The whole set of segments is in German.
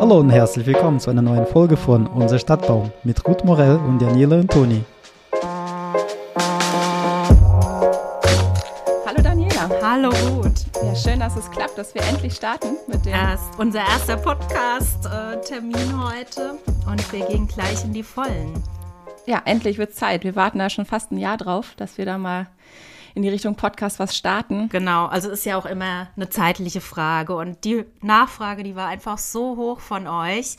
Hallo und herzlich willkommen zu einer neuen Folge von Unser Stadtbaum mit Ruth Morell und Daniela und Toni. Hallo Daniela. Hallo Ruth. Ja, schön, dass es klappt, dass wir endlich starten mit dem. Erst unser erster Podcast-Termin heute und wir gehen gleich in die Vollen. Ja, endlich wird Zeit. Wir warten da schon fast ein Jahr drauf, dass wir da mal in die Richtung Podcast was starten. Genau, also ist ja auch immer eine zeitliche Frage und die Nachfrage, die war einfach so hoch von euch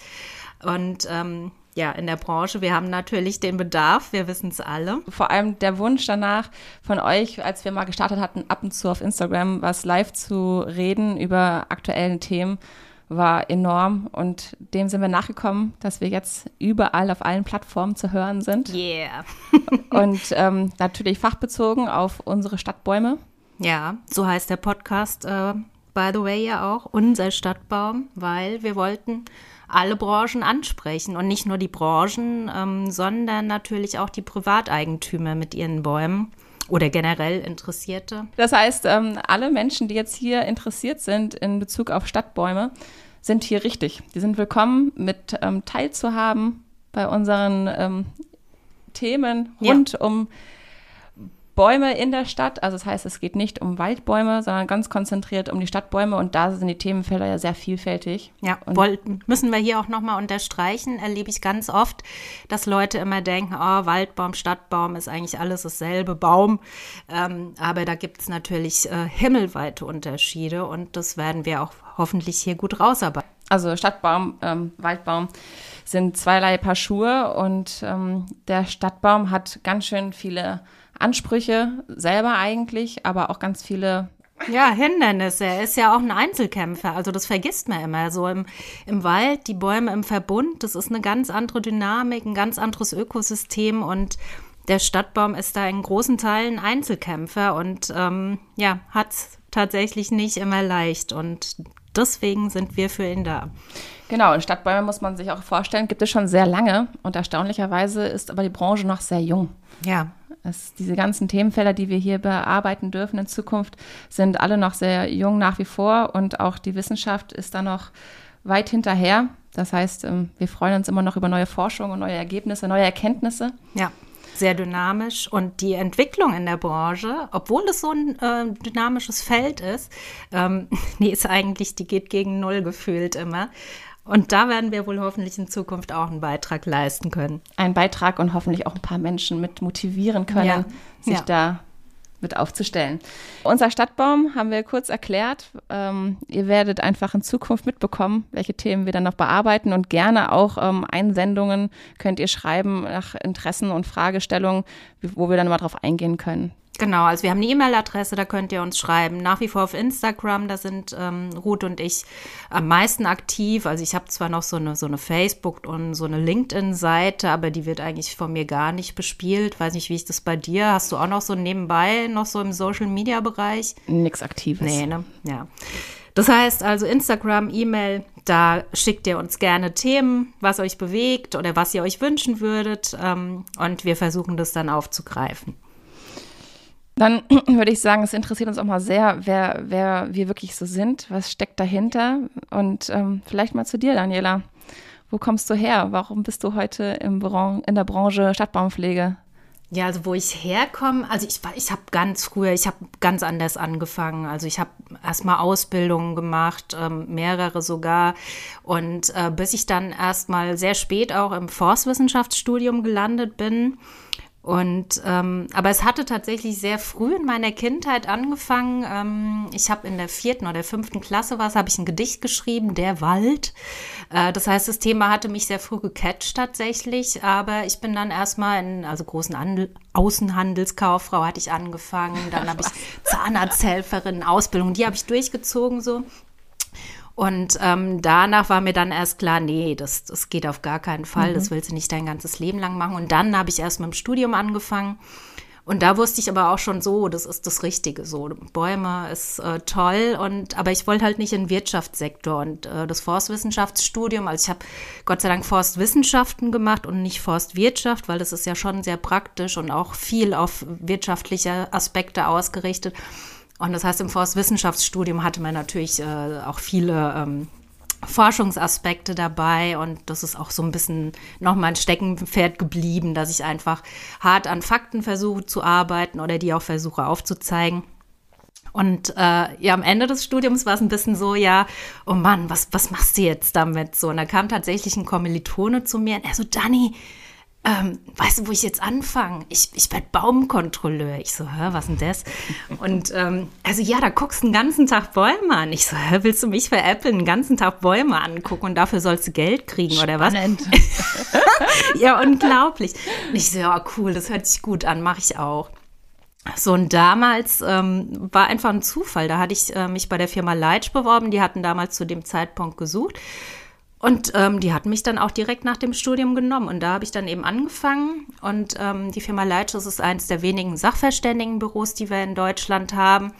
und ähm, ja, in der Branche. Wir haben natürlich den Bedarf, wir wissen es alle. Vor allem der Wunsch danach von euch, als wir mal gestartet hatten, ab und zu auf Instagram was live zu reden über aktuellen Themen war enorm und dem sind wir nachgekommen, dass wir jetzt überall auf allen Plattformen zu hören sind. Yeah. und ähm, natürlich fachbezogen auf unsere Stadtbäume. Ja, so heißt der Podcast, äh, by the way, ja auch, unser Stadtbaum, weil wir wollten alle Branchen ansprechen und nicht nur die Branchen, ähm, sondern natürlich auch die Privateigentümer mit ihren Bäumen oder generell Interessierte. Das heißt, ähm, alle Menschen, die jetzt hier interessiert sind in Bezug auf Stadtbäume, sind hier richtig. Die sind willkommen, mit ähm, teilzuhaben bei unseren ähm, Themen rund ja. um Bäume in der Stadt. Also das heißt, es geht nicht um Waldbäume, sondern ganz konzentriert um die Stadtbäume. Und da sind die Themenfelder ja sehr vielfältig. Ja, wollten, müssen wir hier auch nochmal unterstreichen. Erlebe ich ganz oft, dass Leute immer denken, oh, Waldbaum, Stadtbaum ist eigentlich alles dasselbe Baum. Ähm, aber da gibt es natürlich äh, himmelweite Unterschiede und das werden wir auch hoffentlich hier gut rausarbeiten. Also Stadtbaum, ähm, Waldbaum sind zweierlei Paar Schuhe und ähm, der Stadtbaum hat ganz schön viele Ansprüche selber eigentlich, aber auch ganz viele ja, Hindernisse. Er ist ja auch ein Einzelkämpfer. Also das vergisst man immer. So im, im Wald, die Bäume im Verbund, das ist eine ganz andere Dynamik, ein ganz anderes Ökosystem und der Stadtbaum ist da in großen Teilen Einzelkämpfer und ähm, ja, hat es tatsächlich nicht immer leicht. Und deswegen sind wir für ihn da. Genau, und Stadtbäume muss man sich auch vorstellen, gibt es schon sehr lange und erstaunlicherweise ist aber die Branche noch sehr jung. Ja. Es, diese ganzen Themenfelder, die wir hier bearbeiten dürfen in Zukunft, sind alle noch sehr jung nach wie vor und auch die Wissenschaft ist da noch weit hinterher. Das heißt, ähm, wir freuen uns immer noch über neue Forschung und neue Ergebnisse, neue Erkenntnisse. Ja sehr dynamisch und die Entwicklung in der Branche, obwohl es so ein äh, dynamisches Feld ist, ähm, die ist eigentlich, die geht gegen Null gefühlt immer. Und da werden wir wohl hoffentlich in Zukunft auch einen Beitrag leisten können. Einen Beitrag und hoffentlich auch ein paar Menschen mit motivieren können, ja. sich ja. da mit aufzustellen. Unser Stadtbaum haben wir kurz erklärt. Ähm, ihr werdet einfach in Zukunft mitbekommen, welche Themen wir dann noch bearbeiten und gerne auch ähm, Einsendungen könnt ihr schreiben nach Interessen und Fragestellungen, wo wir dann mal drauf eingehen können. Genau, also wir haben eine E-Mail-Adresse, da könnt ihr uns schreiben. Nach wie vor auf Instagram, da sind ähm, Ruth und ich am meisten aktiv. Also ich habe zwar noch so eine, so eine Facebook- und so eine LinkedIn-Seite, aber die wird eigentlich von mir gar nicht bespielt. Weiß nicht, wie ist das bei dir? Hast du auch noch so nebenbei, noch so im Social-Media-Bereich? Nichts Aktives. Nee, ne? Ja. Das heißt also Instagram, E-Mail, da schickt ihr uns gerne Themen, was euch bewegt oder was ihr euch wünschen würdet. Ähm, und wir versuchen das dann aufzugreifen. Dann würde ich sagen, es interessiert uns auch mal sehr, wer, wer wir wirklich so sind, was steckt dahinter. Und ähm, vielleicht mal zu dir, Daniela. Wo kommst du her? Warum bist du heute im Bran in der Branche Stadtbaumpflege? Ja, also wo ich herkomme, also ich, ich habe ganz früher, ich habe ganz anders angefangen. Also ich habe erstmal Ausbildungen gemacht, ähm, mehrere sogar. Und äh, bis ich dann erstmal sehr spät auch im Forstwissenschaftsstudium gelandet bin und ähm, aber es hatte tatsächlich sehr früh in meiner Kindheit angefangen. Ähm, ich habe in der vierten oder fünften Klasse was, habe ich ein Gedicht geschrieben, der Wald. Äh, das heißt, das Thema hatte mich sehr früh gecatcht tatsächlich. Aber ich bin dann erstmal in also großen Andel, Außenhandelskauffrau hatte ich angefangen. Dann habe ich Zahnarzthelferin Ausbildung, die habe ich durchgezogen so. Und ähm, danach war mir dann erst klar, nee, das, das geht auf gar keinen Fall, mhm. das willst du nicht dein ganzes Leben lang machen. Und dann habe ich erst mit dem Studium angefangen. Und da wusste ich aber auch schon so, das ist das Richtige so. Bäume ist äh, toll und aber ich wollte halt nicht in den Wirtschaftssektor und äh, das Forstwissenschaftsstudium, also ich habe Gott sei Dank Forstwissenschaften gemacht und nicht Forstwirtschaft, weil das ist ja schon sehr praktisch und auch viel auf wirtschaftliche Aspekte ausgerichtet. Und das heißt, im Forstwissenschaftsstudium hatte man natürlich äh, auch viele ähm, Forschungsaspekte dabei und das ist auch so ein bisschen nochmal ein Steckenpferd geblieben, dass ich einfach hart an Fakten versuche zu arbeiten oder die auch versuche aufzuzeigen. Und äh, ja, am Ende des Studiums war es ein bisschen so, ja, oh Mann, was, was machst du jetzt damit? So, und da kam tatsächlich ein Kommilitone zu mir und er so, Dani, ähm, weißt du, wo ich jetzt anfange? Ich, ich werde Baumkontrolleur. Ich so, hä, was denn das? Und ähm, also ja, da guckst du den ganzen Tag Bäume an. Ich so, hä, willst du mich veräppeln, den ganzen Tag Bäume angucken und dafür sollst du Geld kriegen Spannend. oder was? ja, unglaublich. Und ich so, ja, cool, das hört sich gut an, mache ich auch. So, und damals ähm, war einfach ein Zufall. Da hatte ich äh, mich bei der Firma Leitsch beworben. Die hatten damals zu dem Zeitpunkt gesucht. Und ähm, die hatten mich dann auch direkt nach dem Studium genommen. Und da habe ich dann eben angefangen. Und ähm, die Firma Leitsch ist eines der wenigen Sachverständigenbüros, die wir in Deutschland haben.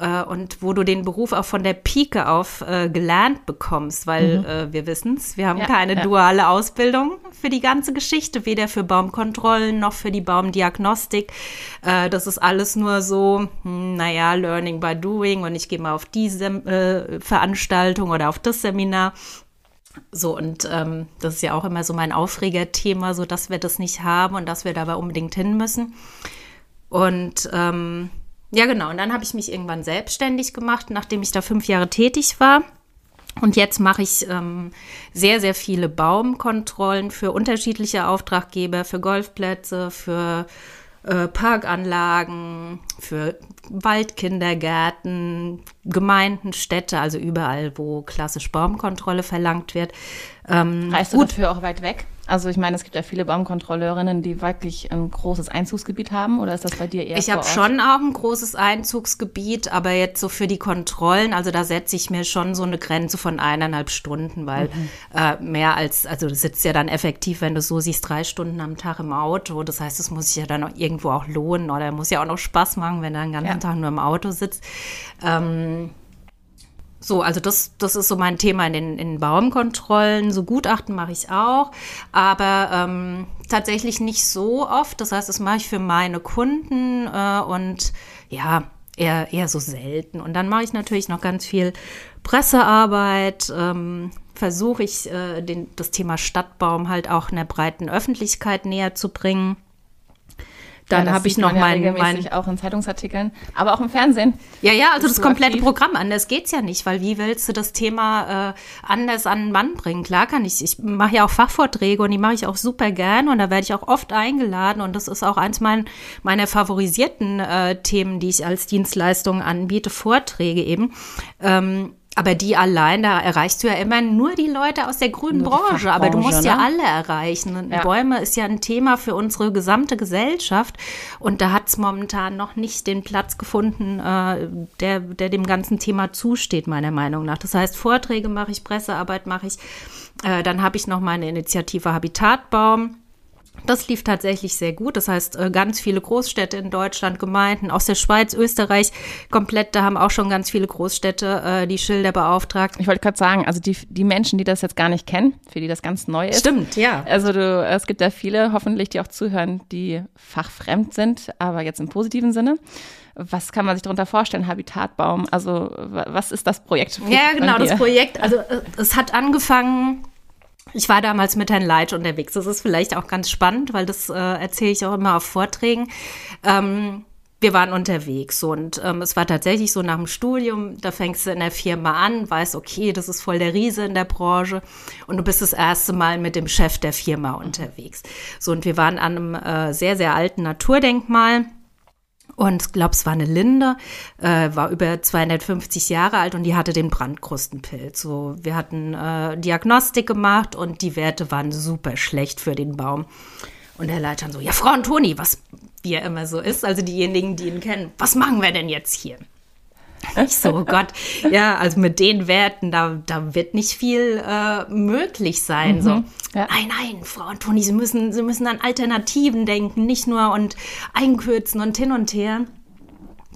Äh, und wo du den Beruf auch von der Pike auf äh, gelernt bekommst, weil mhm. äh, wir wissen es, wir haben ja, keine ja. duale Ausbildung für die ganze Geschichte, weder für Baumkontrollen noch für die Baumdiagnostik. Äh, das ist alles nur so, hm, naja, Learning by Doing und ich gehe mal auf diese äh, Veranstaltung oder auf das Seminar. So, und ähm, das ist ja auch immer so mein Aufregerthema, so dass wir das nicht haben und dass wir dabei unbedingt hin müssen. Und ähm, ja, genau, und dann habe ich mich irgendwann selbstständig gemacht, nachdem ich da fünf Jahre tätig war. Und jetzt mache ich ähm, sehr, sehr viele Baumkontrollen für unterschiedliche Auftraggeber, für Golfplätze, für äh, Parkanlagen, für Waldkindergärten, Gemeinden, Städte, also überall, wo klassisch Baumkontrolle verlangt wird. Ähm, Reist du gut. dafür auch weit weg? Also ich meine, es gibt ja viele Baumkontrolleurinnen, die wirklich ein großes Einzugsgebiet haben. Oder ist das bei dir eher Ich habe schon auch ein großes Einzugsgebiet, aber jetzt so für die Kontrollen, also da setze ich mir schon so eine Grenze von eineinhalb Stunden, weil mhm. äh, mehr als, also du sitzt ja dann effektiv, wenn du so siehst, drei Stunden am Tag im Auto. Das heißt, es muss sich ja dann auch irgendwo auch lohnen oder muss ja auch noch Spaß machen, wenn du den ganzen ja. Tag nur im Auto sitzt. Ähm, so, also das, das ist so mein Thema in den in Baumkontrollen. So Gutachten mache ich auch, aber ähm, tatsächlich nicht so oft. Das heißt, das mache ich für meine Kunden äh, und ja, eher, eher so selten. Und dann mache ich natürlich noch ganz viel Pressearbeit. Ähm, Versuche ich, äh, den, das Thema Stadtbaum halt auch in der breiten Öffentlichkeit näher zu bringen. Dann ja, habe ich noch mein, ja mein auch in Zeitungsartikeln, aber auch im Fernsehen. Ja, ja, also das komplette aktiv. Programm. Anders geht's ja nicht, weil wie willst du das Thema äh, anders an den Mann bringen? Klar kann ich. Ich mache ja auch Fachvorträge und die mache ich auch super gern und da werde ich auch oft eingeladen und das ist auch eins mein, meiner favorisierten äh, Themen, die ich als Dienstleistung anbiete, Vorträge eben. Ähm, aber die allein, da erreichst du ja immer nur die Leute aus der grünen Branche. Aber du musst ne? ja alle erreichen. Und ja. Bäume ist ja ein Thema für unsere gesamte Gesellschaft. Und da hat es momentan noch nicht den Platz gefunden, äh, der, der dem ganzen Thema zusteht, meiner Meinung nach. Das heißt, Vorträge mache ich, Pressearbeit mache ich. Äh, dann habe ich noch meine Initiative Habitatbaum das lief tatsächlich sehr gut. Das heißt, äh, ganz viele Großstädte in Deutschland, Gemeinden aus der Schweiz, Österreich, komplett, da haben auch schon ganz viele Großstädte äh, die Schilder beauftragt. Ich wollte gerade sagen, also die, die Menschen, die das jetzt gar nicht kennen, für die das ganz neu ist. Stimmt, ja. Also du, es gibt ja viele, hoffentlich, die auch zuhören, die fachfremd sind, aber jetzt im positiven Sinne. Was kann man sich darunter vorstellen? Habitatbaum, also was ist das Projekt? Ja, genau, das Projekt. Also äh, es hat angefangen ich war damals mit Herrn Leitsch unterwegs. Das ist vielleicht auch ganz spannend, weil das äh, erzähle ich auch immer auf Vorträgen. Ähm, wir waren unterwegs und ähm, es war tatsächlich so nach dem Studium, da fängst du in der Firma an, weißt, okay, das ist voll der Riese in der Branche und du bist das erste Mal mit dem Chef der Firma unterwegs. So, und wir waren an einem äh, sehr, sehr alten Naturdenkmal und ich glaube, es war eine Linde, äh, war über 250 Jahre alt und die hatte den Brandkrustenpilz. So, wir hatten äh, Diagnostik gemacht und die Werte waren super schlecht für den Baum. Und der Leiter so, ja, Frau Antoni, was wie er immer so ist, also diejenigen, die ihn kennen, was machen wir denn jetzt hier? Ich so, oh Gott, ja, also mit den Werten, da, da wird nicht viel äh, möglich sein. Mhm, so. Ja. Nein, nein, Frau Antoni, Sie müssen, Sie müssen an Alternativen denken, nicht nur und einkürzen und hin und her.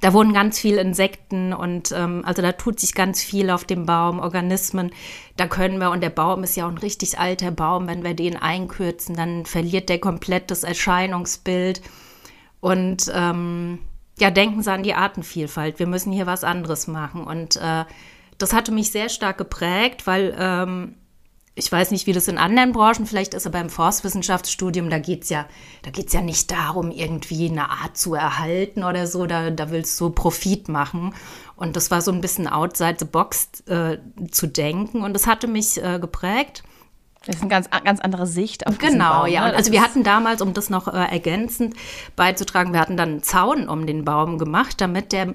Da wohnen ganz viele Insekten und ähm, also da tut sich ganz viel auf dem Baum, Organismen. Da können wir, und der Baum ist ja auch ein richtig alter Baum, wenn wir den einkürzen, dann verliert der komplett das Erscheinungsbild. Und ähm, ja, denken Sie an die Artenvielfalt. Wir müssen hier was anderes machen. Und äh, das hatte mich sehr stark geprägt, weil ähm, ich weiß nicht, wie das in anderen Branchen vielleicht ist, aber im Forstwissenschaftsstudium, da geht's ja, da geht's ja nicht darum, irgendwie eine Art zu erhalten oder so, da, da willst du Profit machen. Und das war so ein bisschen outside the box äh, zu denken und das hatte mich äh, geprägt. Das ist eine ganz, ganz andere Sicht auf Genau, Baum, ja. Ne? Also wir hatten damals, um das noch äh, ergänzend beizutragen, wir hatten dann einen Zaun um den Baum gemacht, damit der ja.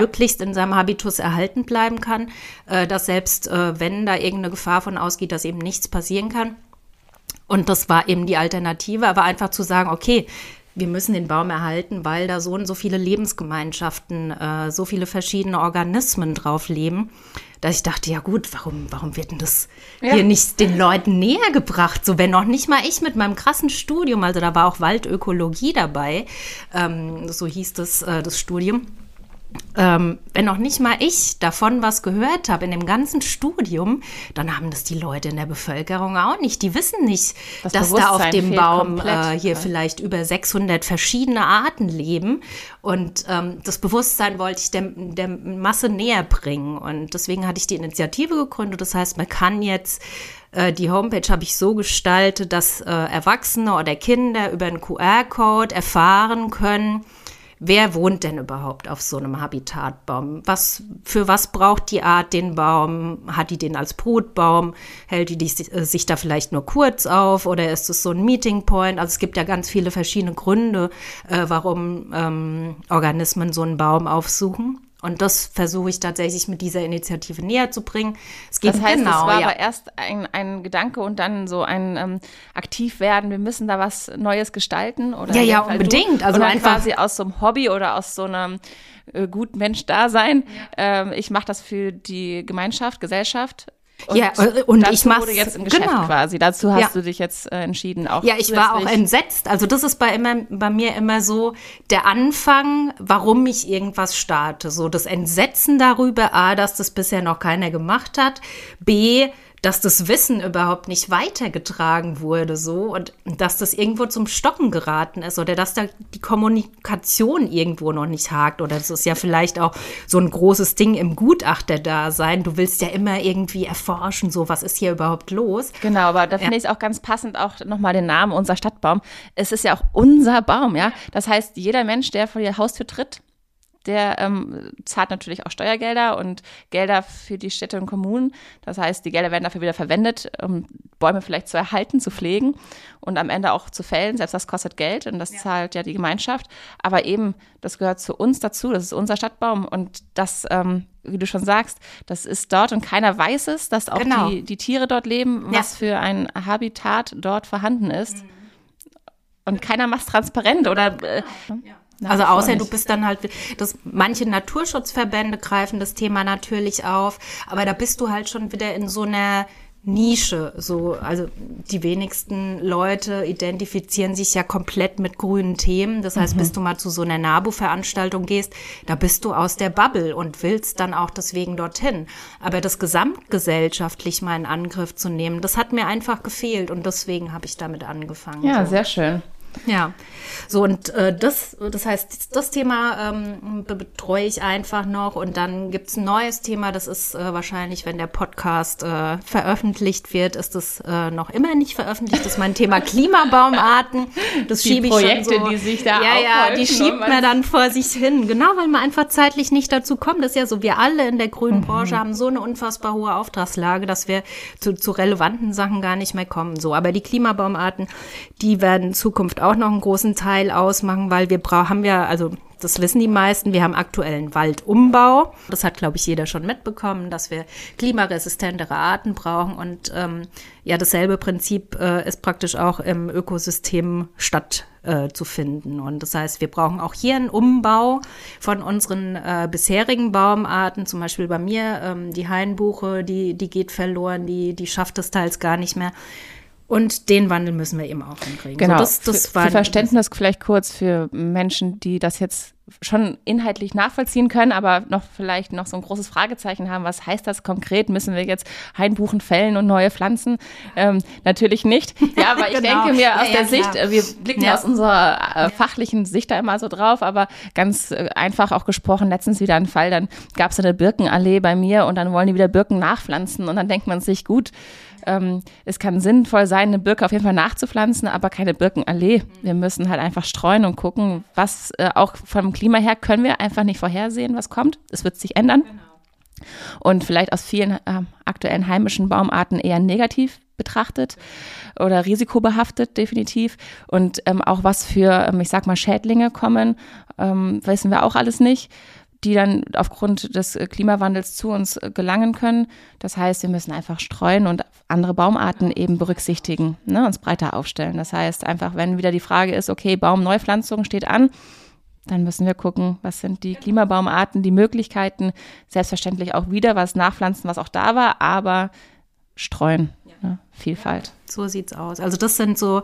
möglichst in seinem Habitus erhalten bleiben kann, äh, dass selbst äh, wenn da irgendeine Gefahr von ausgeht, dass eben nichts passieren kann. Und das war eben die Alternative, aber einfach zu sagen, okay, wir müssen den Baum erhalten, weil da so und so viele Lebensgemeinschaften, äh, so viele verschiedene Organismen drauf leben, dass ich dachte, ja gut, warum, warum wird denn das ja. hier nicht den Leuten näher gebracht? So, wenn noch nicht mal ich mit meinem krassen Studium, also da war auch Waldökologie dabei, ähm, so hieß das, äh, das Studium ähm, wenn noch nicht mal ich davon was gehört habe in dem ganzen Studium, dann haben das die Leute in der Bevölkerung auch nicht. Die wissen nicht, das dass da auf dem Baum äh, hier ja. vielleicht über 600 verschiedene Arten leben. Und ähm, das Bewusstsein wollte ich der, der Masse näher bringen. Und deswegen hatte ich die Initiative gegründet. Das heißt, man kann jetzt äh, die Homepage habe ich so gestaltet, dass äh, Erwachsene oder Kinder über einen QR-Code erfahren können, wer wohnt denn überhaupt auf so einem Habitatbaum? Was, für was braucht die Art den Baum? Hat die den als Brutbaum? Hält die, die äh, sich da vielleicht nur kurz auf oder ist es so ein Meeting Point? Also es gibt ja ganz viele verschiedene Gründe, äh, warum ähm, Organismen so einen Baum aufsuchen. Und das versuche ich tatsächlich mit dieser Initiative näher zu bringen. Es geht das heißt, genau, es war ja. aber erst ein, ein Gedanke und dann so ein ähm, aktiv werden. Wir müssen da was Neues gestalten oder ja, ja, unbedingt. Du, also einfach quasi aus so einem Hobby oder aus so einem äh, guten Mensch da sein. Ja. Ähm, ich mache das für die Gemeinschaft, Gesellschaft und ja, äh, und ich mache jetzt im Geschäft genau. quasi. Dazu hast ja. du dich jetzt äh, entschieden. Auch ja, ich war auch entsetzt. Also das ist bei immer bei mir immer so der Anfang, warum ich irgendwas starte. So das Entsetzen darüber, a, dass das bisher noch keiner gemacht hat, b, dass das Wissen überhaupt nicht weitergetragen wurde so und dass das irgendwo zum Stocken geraten ist oder dass da die Kommunikation irgendwo noch nicht hakt oder das ist ja vielleicht auch so ein großes Ding im Gutachterdasein. Du willst ja immer irgendwie erforschen, so was ist hier überhaupt los. Genau, aber da finde ja. ich es auch ganz passend auch nochmal den Namen unser Stadtbaum. Es ist ja auch unser Baum, ja. Das heißt, jeder Mensch, der vor die Haustür tritt, der ähm, zahlt natürlich auch Steuergelder und Gelder für die Städte und Kommunen. Das heißt, die Gelder werden dafür wieder verwendet, um Bäume vielleicht zu erhalten, zu pflegen und am Ende auch zu fällen. Selbst das kostet Geld und das ja. zahlt ja die Gemeinschaft. Aber eben, das gehört zu uns dazu. Das ist unser Stadtbaum und das, ähm, wie du schon sagst, das ist dort und keiner weiß es, dass auch genau. die, die Tiere dort leben, ja. was für ein Habitat dort vorhanden ist. Mhm. Und keiner macht es transparent oder. Äh, ja. Also außer du bist dann halt, das, manche Naturschutzverbände greifen das Thema natürlich auf, aber da bist du halt schon wieder in so einer Nische. So, also die wenigsten Leute identifizieren sich ja komplett mit grünen Themen. Das heißt, mhm. bis du mal zu so einer NABU-Veranstaltung gehst, da bist du aus der Bubble und willst dann auch deswegen dorthin. Aber das gesamtgesellschaftlich mal in Angriff zu nehmen, das hat mir einfach gefehlt und deswegen habe ich damit angefangen. Ja, so. sehr schön. Ja, so und äh, das, das heißt, das Thema ähm, betreue ich einfach noch und dann gibt's ein neues Thema, das ist äh, wahrscheinlich, wenn der Podcast äh, veröffentlicht wird, ist das äh, noch immer nicht veröffentlicht, das ist mein Thema Klimabaumarten. Das die schiebe Projekte, ich schon so, die sich da Ja, ja, die schiebt man dann vor sich hin, genau, weil man einfach zeitlich nicht dazu kommt. Das ist ja so, wir alle in der grünen mhm. Branche haben so eine unfassbar hohe Auftragslage, dass wir zu, zu relevanten Sachen gar nicht mehr kommen. So, aber die Klimabaumarten, die werden in Zukunft auch noch einen großen Teil ausmachen, weil wir brauchen, ja, also das wissen die meisten, wir haben aktuellen Waldumbau. Das hat, glaube ich, jeder schon mitbekommen, dass wir klimaresistentere Arten brauchen. Und ähm, ja, dasselbe Prinzip äh, ist praktisch auch im Ökosystem statt äh, zu finden. Und das heißt, wir brauchen auch hier einen Umbau von unseren äh, bisherigen Baumarten. Zum Beispiel bei mir ähm, die Hainbuche, die, die geht verloren, die, die schafft es teils gar nicht mehr. Und den Wandel müssen wir eben auch hinkriegen. Genau. So, das, das für, für Verständnis vielleicht kurz für Menschen, die das jetzt schon inhaltlich nachvollziehen können, aber noch vielleicht noch so ein großes Fragezeichen haben, was heißt das konkret? Müssen wir jetzt Hainbuchen fällen und neue pflanzen? Ähm, natürlich nicht. Ja, aber ich genau. denke mir aus ja, der ja, Sicht, klar. wir blicken ja. aus unserer äh, fachlichen Sicht da immer so drauf, aber ganz äh, einfach auch gesprochen, letztens wieder ein Fall, dann gab es eine Birkenallee bei mir und dann wollen die wieder Birken nachpflanzen und dann denkt man sich, gut, ähm, es kann sinnvoll sein, eine Birke auf jeden Fall nachzupflanzen, aber keine Birkenallee. Wir müssen halt einfach streuen und gucken, was äh, auch vom Klima her können wir einfach nicht vorhersehen, was kommt. Es wird sich ändern. Genau. Und vielleicht aus vielen äh, aktuellen heimischen Baumarten eher negativ betrachtet oder risikobehaftet definitiv. Und ähm, auch was für, ähm, ich sag mal, Schädlinge kommen, ähm, wissen wir auch alles nicht die dann aufgrund des äh, Klimawandels zu uns äh, gelangen können. Das heißt, wir müssen einfach streuen und andere Baumarten eben berücksichtigen, ne, uns breiter aufstellen. Das heißt einfach, wenn wieder die Frage ist, okay, Baumneupflanzung steht an, dann müssen wir gucken, was sind die Klimabaumarten, die Möglichkeiten, selbstverständlich auch wieder was nachpflanzen, was auch da war, aber streuen, ne, Vielfalt. So sieht's aus. Also das sind so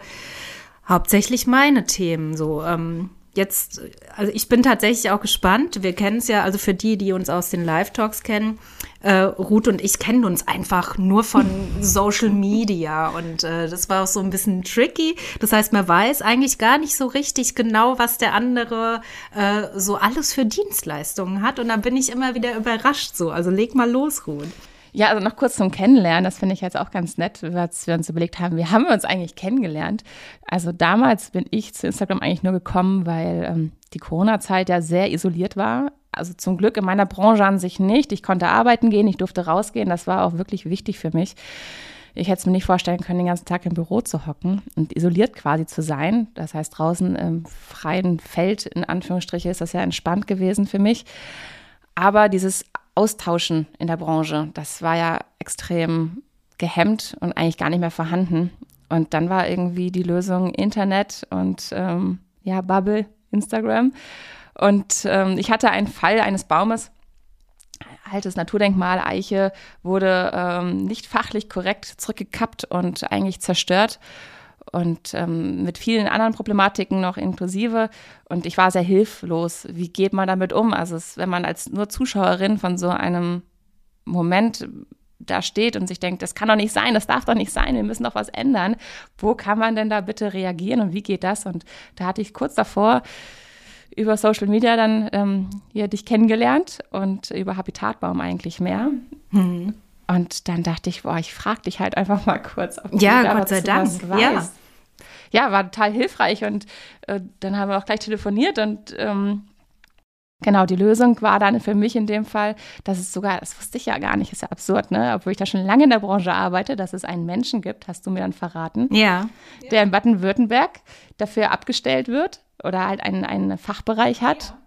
hauptsächlich meine Themen, so ähm jetzt, also ich bin tatsächlich auch gespannt. Wir kennen es ja, also für die, die uns aus den Live-Talks kennen, äh, Ruth und ich kennen uns einfach nur von Social Media und äh, das war auch so ein bisschen tricky. Das heißt, man weiß eigentlich gar nicht so richtig genau, was der andere äh, so alles für Dienstleistungen hat und dann bin ich immer wieder überrascht so. Also leg mal los, Ruth. Ja, also noch kurz zum Kennenlernen, das finde ich jetzt auch ganz nett, als wir uns überlegt haben, wie haben wir uns eigentlich kennengelernt? Also damals bin ich zu Instagram eigentlich nur gekommen, weil ähm, die Corona-Zeit ja sehr isoliert war. Also zum Glück in meiner Branche an sich nicht. Ich konnte arbeiten gehen, ich durfte rausgehen, das war auch wirklich wichtig für mich. Ich hätte es mir nicht vorstellen können, den ganzen Tag im Büro zu hocken und isoliert quasi zu sein. Das heißt, draußen im freien Feld, in Anführungsstriche, ist das ja entspannt gewesen für mich. Aber dieses Austauschen in der Branche, das war ja extrem gehemmt und eigentlich gar nicht mehr vorhanden. Und dann war irgendwie die Lösung Internet und ähm, ja, Bubble, Instagram. Und ähm, ich hatte einen Fall eines Baumes, altes Naturdenkmal, Eiche, wurde ähm, nicht fachlich korrekt zurückgekappt und eigentlich zerstört und ähm, mit vielen anderen Problematiken noch inklusive. Und ich war sehr hilflos. Wie geht man damit um? Also, es, wenn man als nur Zuschauerin von so einem Moment da steht und sich denkt, das kann doch nicht sein, das darf doch nicht sein, wir müssen doch was ändern. Wo kann man denn da bitte reagieren und wie geht das? Und da hatte ich kurz davor über Social Media dann ähm, hier dich kennengelernt und über Habitatbaum eigentlich mehr. Mhm. Und dann dachte ich, boah, ich frage dich halt einfach mal kurz. Ob ja, da Gott sei Dank. Ja. Ja, war total hilfreich. Und äh, dann haben wir auch gleich telefoniert und ähm, Genau, die Lösung war dann für mich in dem Fall, dass es sogar, das wusste ich ja gar nicht, ist ja absurd, ne? Obwohl ich da schon lange in der Branche arbeite, dass es einen Menschen gibt, hast du mir dann verraten. Ja. Der in Baden-Württemberg dafür abgestellt wird oder halt einen, einen Fachbereich hat. Ja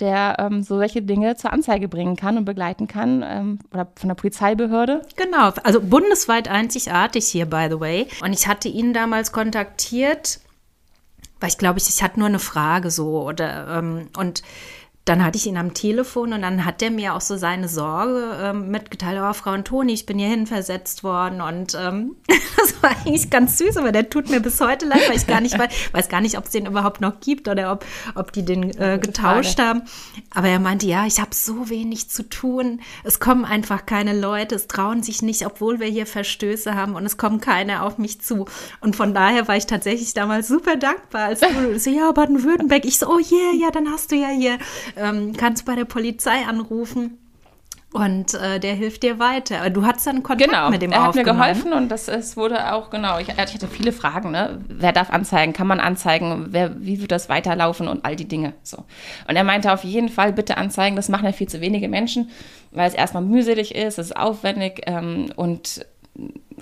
der ähm, so welche Dinge zur Anzeige bringen kann und begleiten kann ähm, oder von der Polizeibehörde. Genau, also bundesweit einzigartig hier, by the way. Und ich hatte ihn damals kontaktiert, weil ich glaube, ich, ich hatte nur eine Frage so oder ähm, und dann hatte ich ihn am Telefon und dann hat er mir auch so seine Sorge ähm, mitgeteilt, oh, Frau Antoni, ich bin hierhin versetzt worden und ähm, das war eigentlich ganz süß, aber der tut mir bis heute leid, weil ich gar nicht weiß, weiß gar nicht, ob es den überhaupt noch gibt oder ob, ob die den äh, getauscht haben. Aber er meinte, ja, ich habe so wenig zu tun, es kommen einfach keine Leute, es trauen sich nicht, obwohl wir hier Verstöße haben und es kommt keiner auf mich zu. Und von daher war ich tatsächlich damals super dankbar, als du so, ja, Baden-Württemberg, ich so, oh yeah, ja, dann hast du ja hier ähm, kannst bei der Polizei anrufen. Und äh, der hilft dir weiter. Du hattest dann Kontakt genau, mit dem er hat mir geholfen und das es wurde auch, genau, ich, ich, hatte viele Fragen, ne? Wer darf anzeigen? Kann man anzeigen? Wer, wie wird das weiterlaufen und all die Dinge so. Und er meinte auf jeden Fall, bitte anzeigen, das machen ja viel zu wenige Menschen, weil es erstmal mühselig ist, es ist aufwendig ähm, und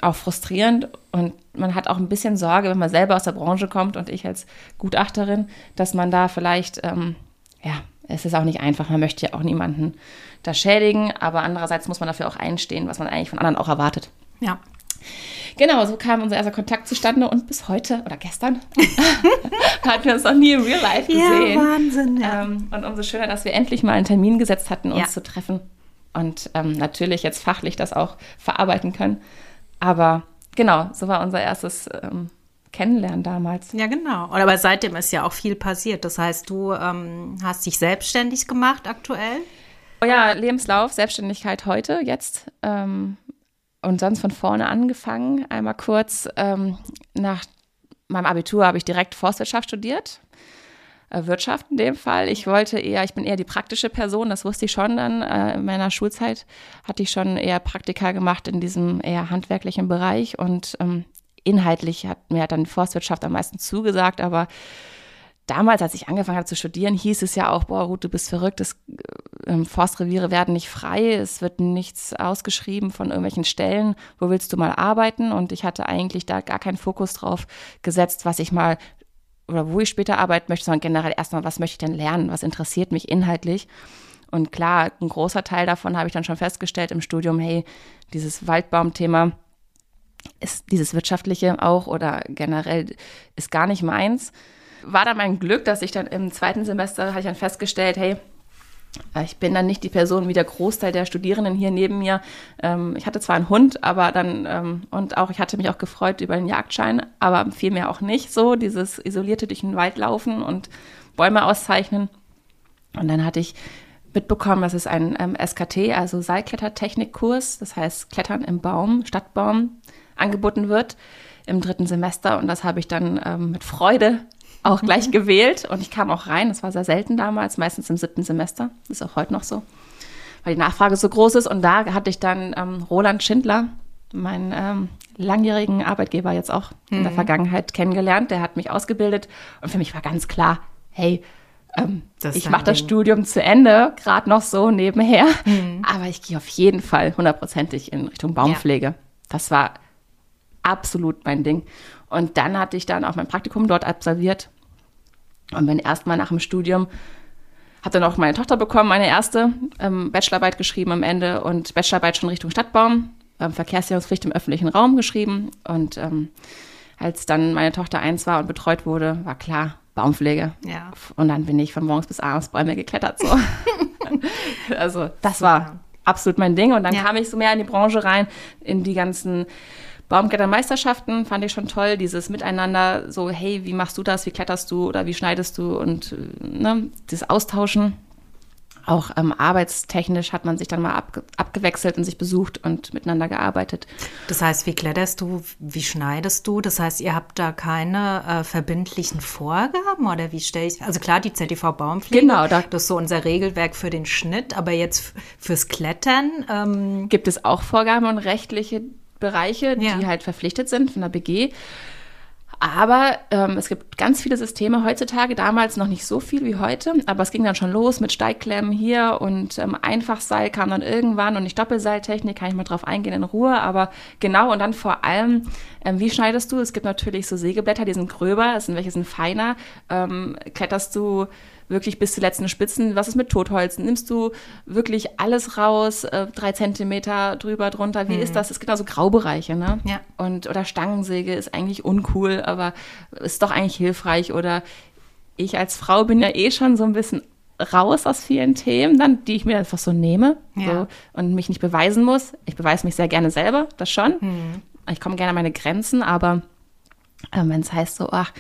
auch frustrierend und man hat auch ein bisschen Sorge, wenn man selber aus der Branche kommt und ich als Gutachterin, dass man da vielleicht, ähm, ja, es ist auch nicht einfach, man möchte ja auch niemanden da schädigen, aber andererseits muss man dafür auch einstehen, was man eigentlich von anderen auch erwartet. Ja. Genau, so kam unser erster Kontakt zustande und bis heute oder gestern hatten wir uns noch nie im Real Life gesehen. Ja, Wahnsinn, ja. Ähm, und umso schöner, dass wir endlich mal einen Termin gesetzt hatten, uns ja. zu treffen und ähm, natürlich jetzt fachlich das auch verarbeiten können. Aber genau, so war unser erstes ähm, kennenlernen damals. Ja, genau. Aber seitdem ist ja auch viel passiert. Das heißt, du ähm, hast dich selbstständig gemacht aktuell? Oh ja, Lebenslauf, Selbstständigkeit heute, jetzt. Ähm, und sonst von vorne angefangen. Einmal kurz, ähm, nach meinem Abitur habe ich direkt Forstwirtschaft studiert. Äh, Wirtschaft in dem Fall. Ich wollte eher, ich bin eher die praktische Person, das wusste ich schon dann. Äh, in meiner Schulzeit hatte ich schon eher Praktika gemacht in diesem eher handwerklichen Bereich und ähm, inhaltlich hat mir dann Forstwirtschaft am meisten zugesagt, aber damals, als ich angefangen habe zu studieren, hieß es ja auch, boah, Ruth, du bist verrückt, das, äh, Forstreviere werden nicht frei, es wird nichts ausgeschrieben von irgendwelchen Stellen, wo willst du mal arbeiten? Und ich hatte eigentlich da gar keinen Fokus drauf gesetzt, was ich mal oder wo ich später arbeiten möchte, sondern generell erstmal, was möchte ich denn lernen, was interessiert mich inhaltlich. Und klar, ein großer Teil davon habe ich dann schon festgestellt im Studium, hey, dieses Waldbaumthema ist dieses wirtschaftliche auch oder generell ist gar nicht meins war dann mein Glück, dass ich dann im zweiten Semester, habe ich dann festgestellt, hey, ich bin dann nicht die Person wie der Großteil der Studierenden hier neben mir. Ähm, ich hatte zwar einen Hund, aber dann, ähm, und auch, ich hatte mich auch gefreut über den Jagdschein, aber vielmehr auch nicht so, dieses isolierte durch den Wald laufen und Bäume auszeichnen. Und dann hatte ich mitbekommen, dass es ein ähm, SKT, also Seilklettertechnikkurs, das heißt Klettern im Baum, Stadtbaum, angeboten wird im dritten Semester. Und das habe ich dann ähm, mit Freude auch gleich gewählt und ich kam auch rein. Das war sehr selten damals, meistens im siebten Semester. Ist auch heute noch so, weil die Nachfrage so groß ist. Und da hatte ich dann ähm, Roland Schindler, meinen ähm, langjährigen Arbeitgeber jetzt auch mhm. in der mhm. Vergangenheit kennengelernt. Der hat mich ausgebildet und für mich war ganz klar, hey, ähm, ich mache das Studium zu Ende, gerade noch so nebenher, mhm. aber ich gehe auf jeden Fall hundertprozentig in Richtung Baumpflege. Ja. Das war absolut mein Ding. Und dann hatte ich dann auch mein Praktikum dort absolviert und bin erstmal nach dem Studium, habe dann auch meine Tochter bekommen, meine erste ähm, Bachelorarbeit geschrieben am Ende und Bachelorarbeit schon Richtung Stadtbaum, ähm, Verkehrssicherungspflicht im öffentlichen Raum geschrieben. Und ähm, als dann meine Tochter eins war und betreut wurde, war klar, Baumpflege. Ja. Und dann bin ich von morgens bis abends Bäume geklettert. So. also das war absolut mein Ding. Und dann ja. kam ich so mehr in die Branche rein, in die ganzen Baumklettermeisterschaften fand ich schon toll, dieses Miteinander, so, hey, wie machst du das, wie kletterst du oder wie schneidest du und ne, das Austauschen. Auch ähm, arbeitstechnisch hat man sich dann mal abge abgewechselt und sich besucht und miteinander gearbeitet. Das heißt, wie kletterst du, wie schneidest du? Das heißt, ihr habt da keine äh, verbindlichen Vorgaben oder wie stelle ich? Also klar, die ZTV Baumpflege, genau, da, das ist so unser Regelwerk für den Schnitt, aber jetzt fürs Klettern ähm, gibt es auch Vorgaben und rechtliche Bereiche, ja. die halt verpflichtet sind von der BG. Aber ähm, es gibt ganz viele Systeme heutzutage, damals noch nicht so viel wie heute, aber es ging dann schon los mit Steigklemmen hier und ähm, Einfachseil kam dann irgendwann und nicht Doppelseiltechnik, kann ich mal drauf eingehen in Ruhe, aber genau und dann vor allem, ähm, wie schneidest du? Es gibt natürlich so Sägeblätter, die sind gröber, es sind welche sind feiner, ähm, kletterst du wirklich bis zu letzten Spitzen. Was ist mit Totholz? Nimmst du wirklich alles raus, äh, drei Zentimeter drüber, drunter? Wie mhm. ist das? Es gibt also Graubereiche, ne? Ja. Und, oder Stangensäge ist eigentlich uncool, aber ist doch eigentlich hilfreich. Oder ich als Frau bin ja eh schon so ein bisschen raus aus vielen Themen, dann, die ich mir einfach so nehme ja. so, und mich nicht beweisen muss. Ich beweise mich sehr gerne selber, das schon. Mhm. Ich komme gerne an meine Grenzen, aber äh, wenn es heißt so, ach,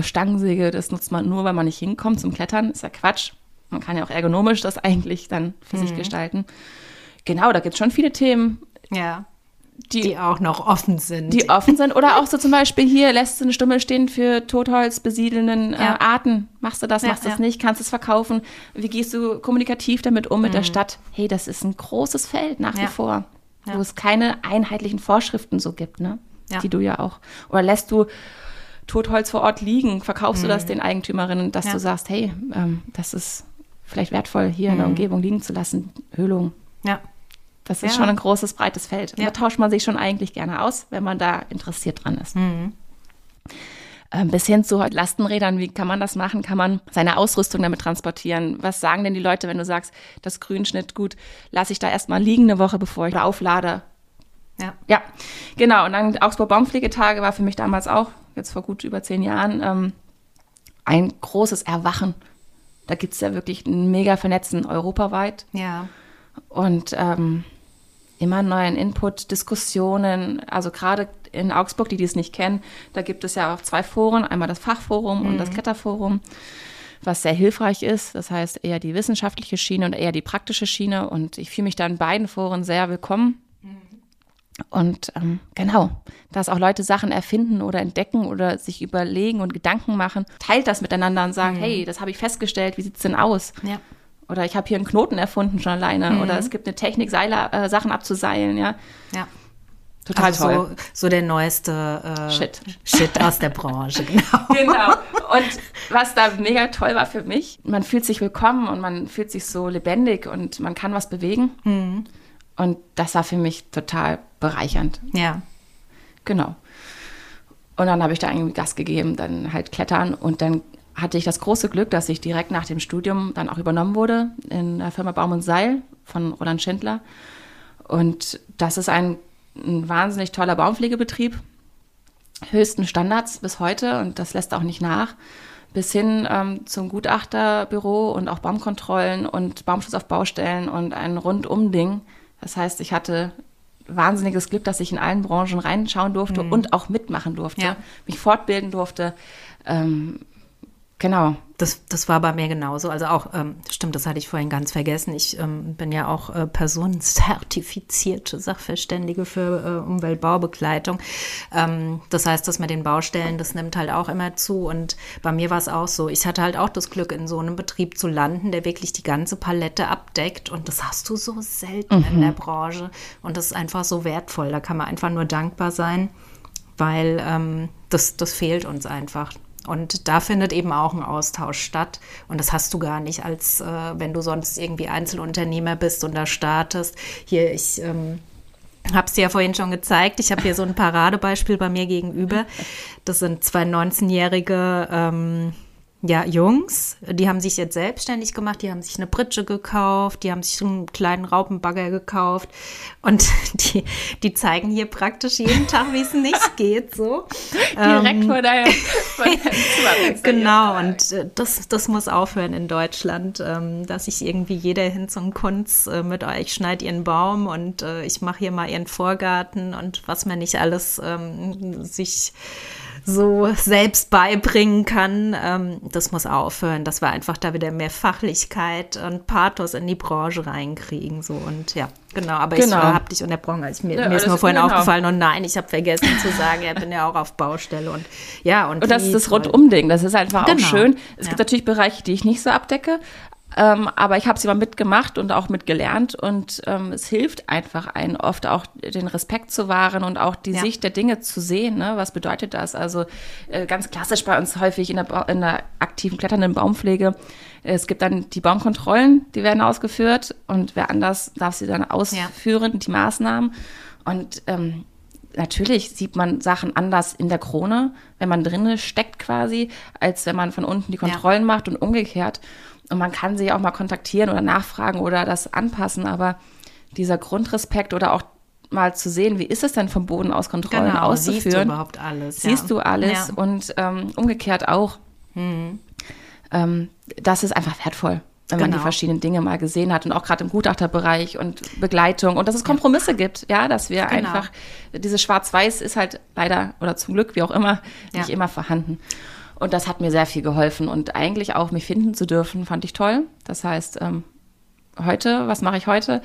Stangensäge, das nutzt man nur, weil man nicht hinkommt zum Klettern. Ist ja Quatsch. Man kann ja auch ergonomisch das eigentlich dann für mhm. sich gestalten. Genau, da gibt es schon viele Themen. Ja. Die, die, auch noch offen sind. Die offen sind. Oder auch so zum Beispiel hier lässt du eine Stummel stehen für Totholz besiedelnden äh, ja. Arten. Machst du das, ja, machst du das ja. nicht, kannst es verkaufen. Wie gehst du kommunikativ damit um mit der mhm. Stadt? Hey, das ist ein großes Feld nach wie vor, wo es keine einheitlichen Vorschriften so gibt, ne? Die du ja auch. Oder lässt du Totholz vor Ort liegen, verkaufst mhm. du das mhm. den Eigentümerinnen, dass ja. du sagst, hey, ähm, das ist vielleicht wertvoll, hier in der mhm. Umgebung liegen zu lassen, Höhlung. Ja. Das ist ja. schon ein großes, breites Feld. Und ja. da tauscht man sich schon eigentlich gerne aus, wenn man da interessiert dran ist. Mhm. Ähm, bis hin zu Lastenrädern, wie kann man das machen? Kann man seine Ausrüstung damit transportieren? Was sagen denn die Leute, wenn du sagst, das Grünschnitt, gut, lasse ich da erstmal liegen eine Woche, bevor ich auflade? Ja. Ja, genau. Und dann Augsburg Baumpflegetage war für mich damals auch jetzt vor gut über zehn Jahren, ähm, ein großes Erwachen. Da gibt es ja wirklich ein mega Vernetzen europaweit. Ja. Und ähm, immer neuen Input, Diskussionen, also gerade in Augsburg, die, die es nicht kennen, da gibt es ja auch zwei Foren, einmal das Fachforum mhm. und das Kletterforum, was sehr hilfreich ist. Das heißt eher die wissenschaftliche Schiene und eher die praktische Schiene. Und ich fühle mich da in beiden Foren sehr willkommen. Und ähm, genau, dass auch Leute Sachen erfinden oder entdecken oder sich überlegen und Gedanken machen, teilt das miteinander und sagt, mhm. hey, das habe ich festgestellt, wie sieht es denn aus? Ja. Oder ich habe hier einen Knoten erfunden schon alleine. Mhm. Oder es gibt eine Technik, Seile, äh, Sachen abzuseilen, ja. Ja. Total also toll. So, so, der neueste äh, Shit. Shit aus der Branche, genau. genau. Und was da mega toll war für mich, man fühlt sich willkommen und man fühlt sich so lebendig und man kann was bewegen. Mhm. Und das war für mich total bereichernd. Ja. Genau. Und dann habe ich da irgendwie Gas gegeben, dann halt klettern und dann hatte ich das große Glück, dass ich direkt nach dem Studium dann auch übernommen wurde in der Firma Baum und Seil von Roland Schindler. Und das ist ein, ein wahnsinnig toller Baumpflegebetrieb, höchsten Standards bis heute und das lässt auch nicht nach, bis hin ähm, zum Gutachterbüro und auch Baumkontrollen und Baumschutz auf Baustellen und ein Rundum-Ding. Das heißt, ich hatte wahnsinniges Glück, dass ich in allen Branchen reinschauen durfte mhm. und auch mitmachen durfte, ja. mich fortbilden durfte. Ähm, genau. Das, das war bei mir genauso. Also auch, ähm, stimmt, das hatte ich vorhin ganz vergessen. Ich ähm, bin ja auch äh, personenzertifizierte Sachverständige für äh, Umweltbaubegleitung. Ähm, das heißt, das mit den Baustellen, das nimmt halt auch immer zu. Und bei mir war es auch so. Ich hatte halt auch das Glück, in so einem Betrieb zu landen, der wirklich die ganze Palette abdeckt. Und das hast du so selten mhm. in der Branche. Und das ist einfach so wertvoll. Da kann man einfach nur dankbar sein, weil ähm, das, das fehlt uns einfach. Und da findet eben auch ein Austausch statt. Und das hast du gar nicht, als äh, wenn du sonst irgendwie Einzelunternehmer bist und da startest. Hier, ich ähm, habe es dir ja vorhin schon gezeigt. Ich habe hier so ein Paradebeispiel bei mir gegenüber. Das sind zwei 19-jährige ähm, ja, Jungs, die haben sich jetzt selbstständig gemacht, die haben sich eine Pritsche gekauft, die haben sich einen kleinen Raupenbagger gekauft und die, die zeigen hier praktisch jeden Tag, wie es nicht geht, so. Direkt ähm, vor deinem, Genau, und äh, das, das muss aufhören in Deutschland, ähm, dass sich irgendwie jeder hin zum Kunst äh, mit euch schneidet ihren Baum und äh, ich mache hier mal ihren Vorgarten und was man nicht alles ähm, sich so selbst beibringen kann. Ähm, das muss aufhören, dass wir einfach da wieder mehr Fachlichkeit und Pathos in die Branche reinkriegen. So und ja, genau. Aber genau. ich habe dich unterbrochen. Also mir, ja, mir ist nur vorhin genau. aufgefallen und nein, ich habe vergessen zu sagen, ich bin ja auch auf Baustelle und ja und, und das ist das Rundumding. Das ist einfach genau. auch schön. Es ja. gibt natürlich Bereiche, die ich nicht so abdecke, ähm, aber ich habe sie mal mitgemacht und auch mitgelernt und ähm, es hilft einfach einen oft auch den Respekt zu wahren und auch die ja. Sicht der Dinge zu sehen. Ne? Was bedeutet das? Also äh, ganz klassisch bei uns häufig in der, in der aktiven kletternden Baumpflege. Es gibt dann die Baumkontrollen, die werden ausgeführt und wer anders darf sie dann ausführen, ja. die Maßnahmen. Und ähm, natürlich sieht man Sachen anders in der Krone, wenn man drinnen steckt quasi, als wenn man von unten die Kontrollen ja. macht und umgekehrt. Und man kann sie auch mal kontaktieren oder nachfragen oder das anpassen, aber dieser Grundrespekt oder auch mal zu sehen, wie ist es denn vom Boden aus Kontrollen genau, auszuführen. Siehst du überhaupt alles. Siehst ja. du alles ja. und ähm, umgekehrt auch. Mhm. Ähm, das ist einfach wertvoll, wenn genau. man die genau. verschiedenen Dinge mal gesehen hat und auch gerade im Gutachterbereich und Begleitung und dass es Kompromisse ja. gibt, ja, dass wir genau. einfach, diese Schwarz-Weiß ist halt leider oder zum Glück, wie auch immer, nicht immer vorhanden. Und das hat mir sehr viel geholfen. Und eigentlich auch mich finden zu dürfen, fand ich toll. Das heißt, ähm, heute, was mache ich heute?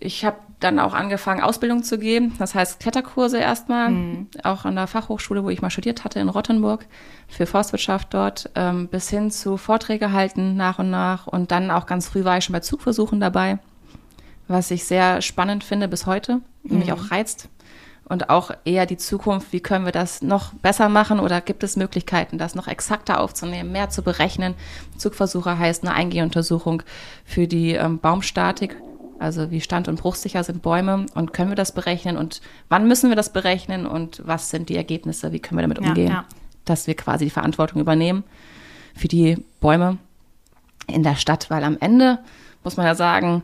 Ich habe dann auch angefangen, Ausbildung zu geben. Das heißt, Kletterkurse erstmal, mhm. auch an der Fachhochschule, wo ich mal studiert hatte in Rottenburg, für Forstwirtschaft dort, ähm, bis hin zu Vorträge halten nach und nach. Und dann auch ganz früh war ich schon bei Zugversuchen dabei, was ich sehr spannend finde bis heute, mhm. mich auch reizt und auch eher die Zukunft, wie können wir das noch besser machen oder gibt es Möglichkeiten, das noch exakter aufzunehmen, mehr zu berechnen. Zugversuche heißt eine Eingehuntersuchung für die ähm, Baumstatik, also wie stand- und bruchsicher sind Bäume und können wir das berechnen und wann müssen wir das berechnen und was sind die Ergebnisse, wie können wir damit umgehen, ja, ja. dass wir quasi die Verantwortung übernehmen für die Bäume in der Stadt, weil am Ende muss man ja sagen,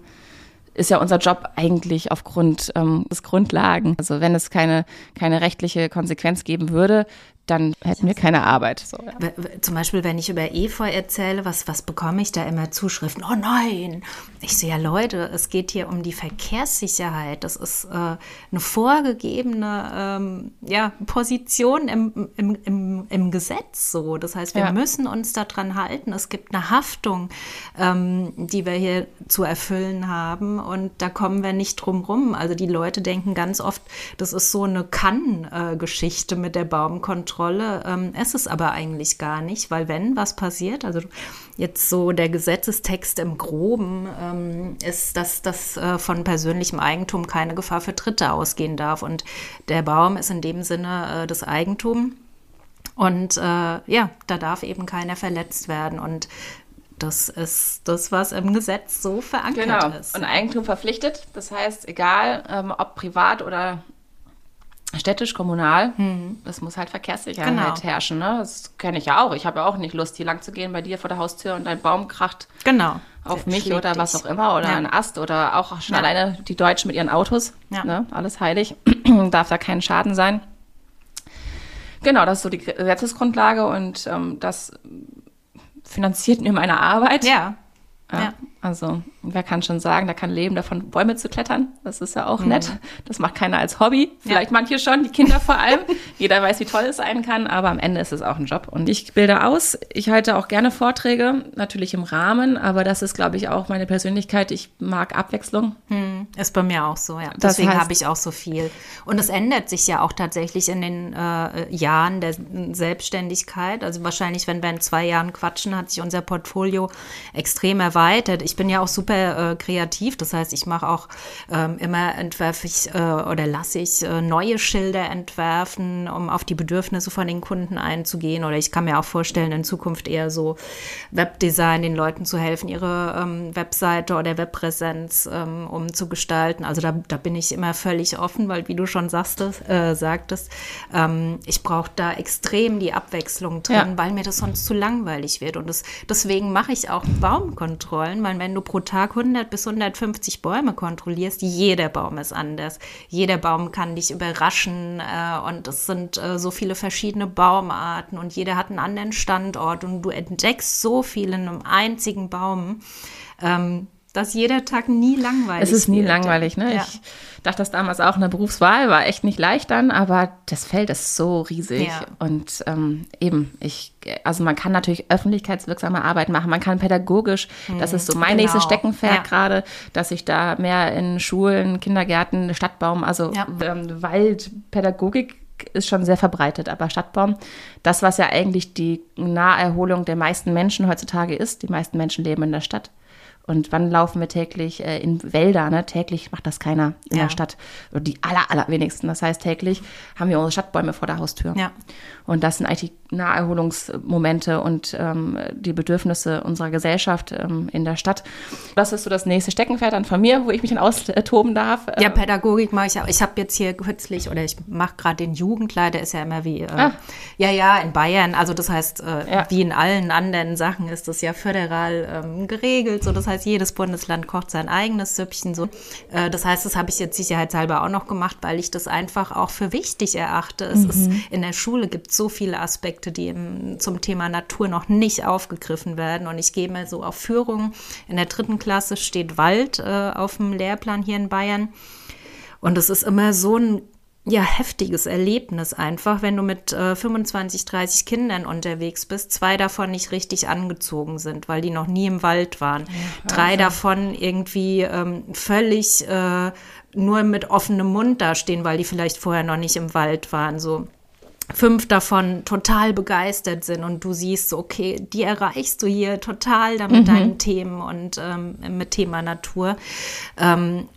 ist ja unser Job eigentlich aufgrund ähm, des Grundlagen. Also wenn es keine, keine rechtliche Konsequenz geben würde, dann hätten wir keine Arbeit. So, ja. Zum Beispiel, wenn ich über Efeu erzähle, was, was bekomme ich da immer Zuschriften? Oh nein! Ich so, ja Leute, es geht hier um die Verkehrssicherheit. Das ist äh, eine vorgegebene ähm, ja, Position im, im, im, im Gesetz so. Das heißt, wir ja. müssen uns daran halten. Es gibt eine Haftung, ähm, die wir hier zu erfüllen haben und da kommen wir nicht drum rum. Also die Leute denken ganz oft, das ist so eine Kann-Geschichte mit der Baumkontrolle. Ähm, es ist aber eigentlich gar nicht, weil wenn was passiert, also jetzt so der Gesetzestext im Groben ähm, ist, dass das äh, von persönlichem Eigentum keine Gefahr für Dritte ausgehen darf. Und der Baum ist in dem Sinne äh, das Eigentum. Und äh, ja, da darf eben keiner verletzt werden. Und das ist das, was im Gesetz so verankert genau. ist. Und Eigentum verpflichtet. Das heißt, egal ähm, ob privat oder städtisch, kommunal, hm. es muss halt Verkehrssicherheit genau. herrschen. Ne? Das kenne ich ja auch. Ich habe ja auch nicht Lust, hier lang zu gehen bei dir vor der Haustür und dein Baum kracht genau. auf mich oder was auch immer oder ja. ein Ast oder auch schon ja. alleine die Deutschen mit ihren Autos. Ja. Ne? Alles heilig. Darf da kein Schaden sein. Genau, das ist so die Gesetzesgrundlage und ähm, das finanziert mir meine Arbeit. Ja, ja. Also, wer kann schon sagen, der kann leben davon, Bäume zu klettern. Das ist ja auch mhm. nett. Das macht keiner als Hobby. Vielleicht ja. manche schon, die Kinder vor allem. Jeder weiß, wie toll es sein kann, aber am Ende ist es auch ein Job. Und ich bilde aus. Ich halte auch gerne Vorträge, natürlich im Rahmen, aber das ist, glaube ich, auch meine Persönlichkeit. Ich mag Abwechslung. Mhm. Ist bei mir auch so, ja. Das Deswegen habe ich auch so viel. Und es ändert sich ja auch tatsächlich in den äh, Jahren der Selbstständigkeit. Also wahrscheinlich, wenn wir in zwei Jahren quatschen, hat sich unser Portfolio extrem erweitert. Ich bin ja auch super äh, kreativ. Das heißt, ich mache auch ähm, immer entwerfe ich äh, oder lasse ich äh, neue Schilder entwerfen, um auf die Bedürfnisse von den Kunden einzugehen. Oder ich kann mir auch vorstellen, in Zukunft eher so Webdesign den Leuten zu helfen, ihre ähm, Webseite oder Webpräsenz ähm, umzugestalten. Also da, da bin ich immer völlig offen, weil wie du schon sagst, äh, sagtest, ähm, ich brauche da extrem die Abwechslung drin, ja. weil mir das sonst zu langweilig wird. Und das, deswegen mache ich auch Baumkontrollen, weil wenn du pro Tag 100 bis 150 Bäume kontrollierst, jeder Baum ist anders. Jeder Baum kann dich überraschen äh, und es sind äh, so viele verschiedene Baumarten und jeder hat einen anderen Standort und du entdeckst so viel in einem einzigen Baum. Ähm, dass jeder Tag nie langweilig ist. Es ist nie wird. langweilig, ne? Ja. Ich dachte das damals auch in der Berufswahl, war echt nicht leicht dann, aber das Feld ist so riesig. Ja. Und ähm, eben, ich, also man kann natürlich öffentlichkeitswirksame Arbeit machen, man kann pädagogisch, hm, das ist so mein genau. nächstes Steckenpferd ja. gerade, dass ich da mehr in Schulen, Kindergärten, Stadtbaum, also ähm, Waldpädagogik ist schon sehr verbreitet, aber Stadtbaum, das, was ja eigentlich die Naherholung der meisten Menschen heutzutage ist, die meisten Menschen leben in der Stadt. Und wann laufen wir täglich äh, in Wälder? Ne? Täglich macht das keiner in ja. der Stadt. Oder die aller, allerwenigsten. Das heißt, täglich haben wir unsere Stadtbäume vor der Haustür. Ja. Und das sind eigentlich Naherholungsmomente und ähm, die Bedürfnisse unserer Gesellschaft ähm, in der Stadt. Das ist so das nächste Steckenpferd dann von mir, wo ich mich dann austoben darf. Ja, Pädagogik mache ich auch. Ich habe jetzt hier kürzlich, oder ich mache gerade den Jugendleiter, ist ja immer wie, äh, ah. ja, ja, in Bayern. Also das heißt, äh, ja. wie in allen anderen Sachen ist das ja föderal ähm, geregelt. So, das heißt, jedes Bundesland kocht sein eigenes Süppchen. So. Äh, das heißt, das habe ich jetzt sicherheitshalber auch noch gemacht, weil ich das einfach auch für wichtig erachte. Es mhm. ist, in der Schule gibt es so viele Aspekte, die im, zum Thema Natur noch nicht aufgegriffen werden. Und ich gehe mal so auf Führung. In der dritten Klasse steht Wald äh, auf dem Lehrplan hier in Bayern. Und es ist immer so ein ja, heftiges Erlebnis einfach, wenn du mit äh, 25, 30 Kindern unterwegs bist, zwei davon nicht richtig angezogen sind, weil die noch nie im Wald waren. Ja, Drei davon irgendwie ähm, völlig äh, nur mit offenem Mund dastehen, weil die vielleicht vorher noch nicht im Wald waren. So fünf davon total begeistert sind und du siehst so, okay, die erreichst du hier total da mit mhm. deinen Themen und ähm, mit Thema Natur. Ähm,